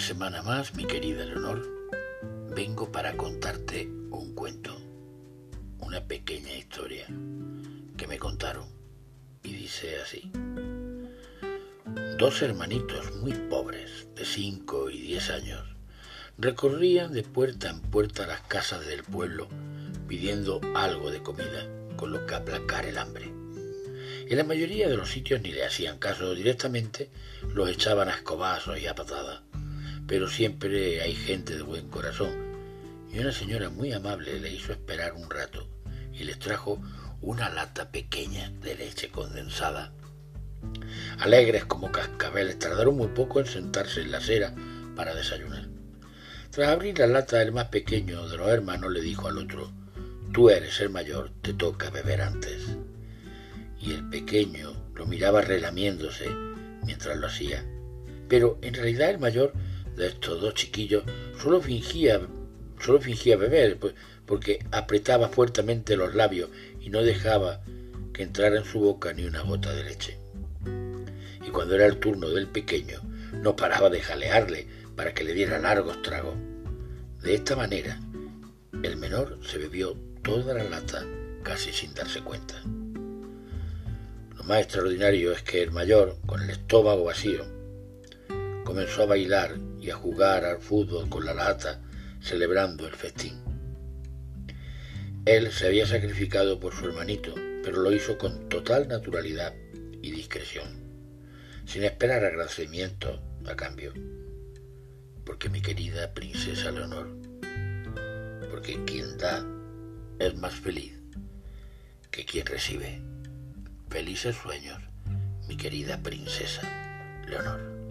semana más, mi querida Leonor, vengo para contarte un cuento, una pequeña historia que me contaron y dice así. Dos hermanitos muy pobres, de 5 y 10 años, recorrían de puerta en puerta las casas del pueblo pidiendo algo de comida con lo que aplacar el hambre. En la mayoría de los sitios ni le hacían caso directamente, los echaban a escobazos y a patadas. Pero siempre hay gente de buen corazón, y una señora muy amable le hizo esperar un rato y les trajo una lata pequeña de leche condensada. Alegres como cascabeles, tardaron muy poco en sentarse en la acera para desayunar. Tras abrir la lata, el más pequeño de los hermanos le dijo al otro, Tú eres el mayor, te toca beber antes y el pequeño lo miraba relamiéndose mientras lo hacía. Pero en realidad el mayor de estos dos chiquillos solo fingía, solo fingía beber, pues, porque apretaba fuertemente los labios y no dejaba que entrara en su boca ni una gota de leche. Y cuando era el turno del pequeño, no paraba de jalearle para que le diera largos tragos. De esta manera, el menor se bebió toda la lata casi sin darse cuenta más extraordinario es que el mayor, con el estómago vacío, comenzó a bailar y a jugar al fútbol con la lata, celebrando el festín. Él se había sacrificado por su hermanito, pero lo hizo con total naturalidad y discreción, sin esperar agradecimiento a cambio. Porque mi querida princesa Leonor, porque quien da es más feliz que quien recibe. Felices sueños, mi querida princesa Leonor.